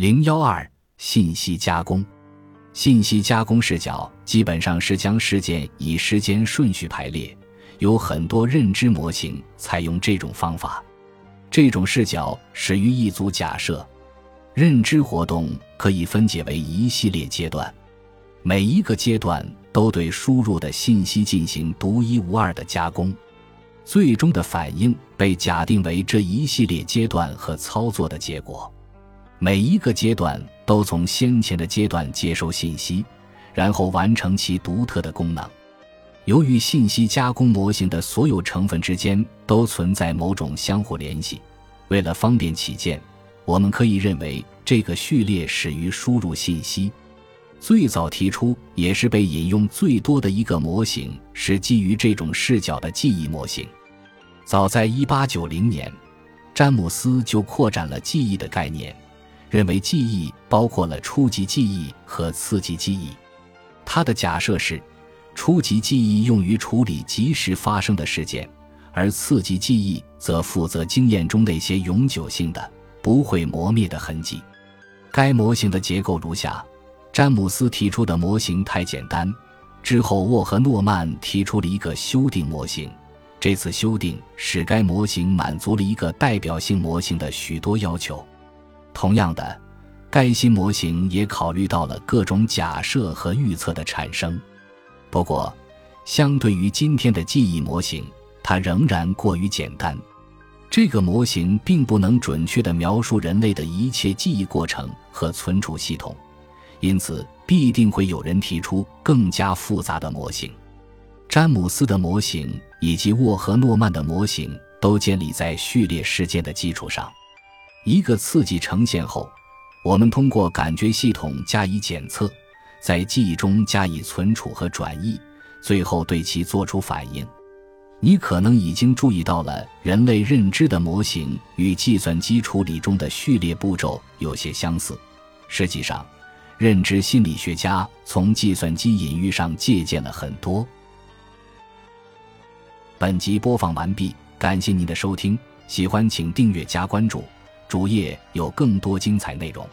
零幺二信息加工，信息加工视角基本上是将事件以时间顺序排列，有很多认知模型采用这种方法。这种视角始于一组假设：认知活动可以分解为一系列阶段，每一个阶段都对输入的信息进行独一无二的加工，最终的反应被假定为这一系列阶段和操作的结果。每一个阶段都从先前的阶段接收信息，然后完成其独特的功能。由于信息加工模型的所有成分之间都存在某种相互联系，为了方便起见，我们可以认为这个序列始于输入信息。最早提出也是被引用最多的一个模型是基于这种视角的记忆模型。早在1890年，詹姆斯就扩展了记忆的概念。认为记忆包括了初级记忆和次级记忆。他的假设是，初级记忆用于处理即时发生的事件，而次级记忆则负责经验中那些永久性的、不会磨灭的痕迹。该模型的结构如下：詹姆斯提出的模型太简单，之后沃和诺曼提出了一个修订模型。这次修订使该模型满足了一个代表性模型的许多要求。同样的，该新模型也考虑到了各种假设和预测的产生。不过，相对于今天的记忆模型，它仍然过于简单。这个模型并不能准确地描述人类的一切记忆过程和存储系统，因此必定会有人提出更加复杂的模型。詹姆斯的模型以及沃和诺曼的模型都建立在序列事件的基础上。一个刺激呈现后，我们通过感觉系统加以检测，在记忆中加以存储和转移，最后对其做出反应。你可能已经注意到了，人类认知的模型与计算机处理中的序列步骤有些相似。实际上，认知心理学家从计算机隐喻上借鉴了很多。本集播放完毕，感谢您的收听，喜欢请订阅加关注。主页有更多精彩内容。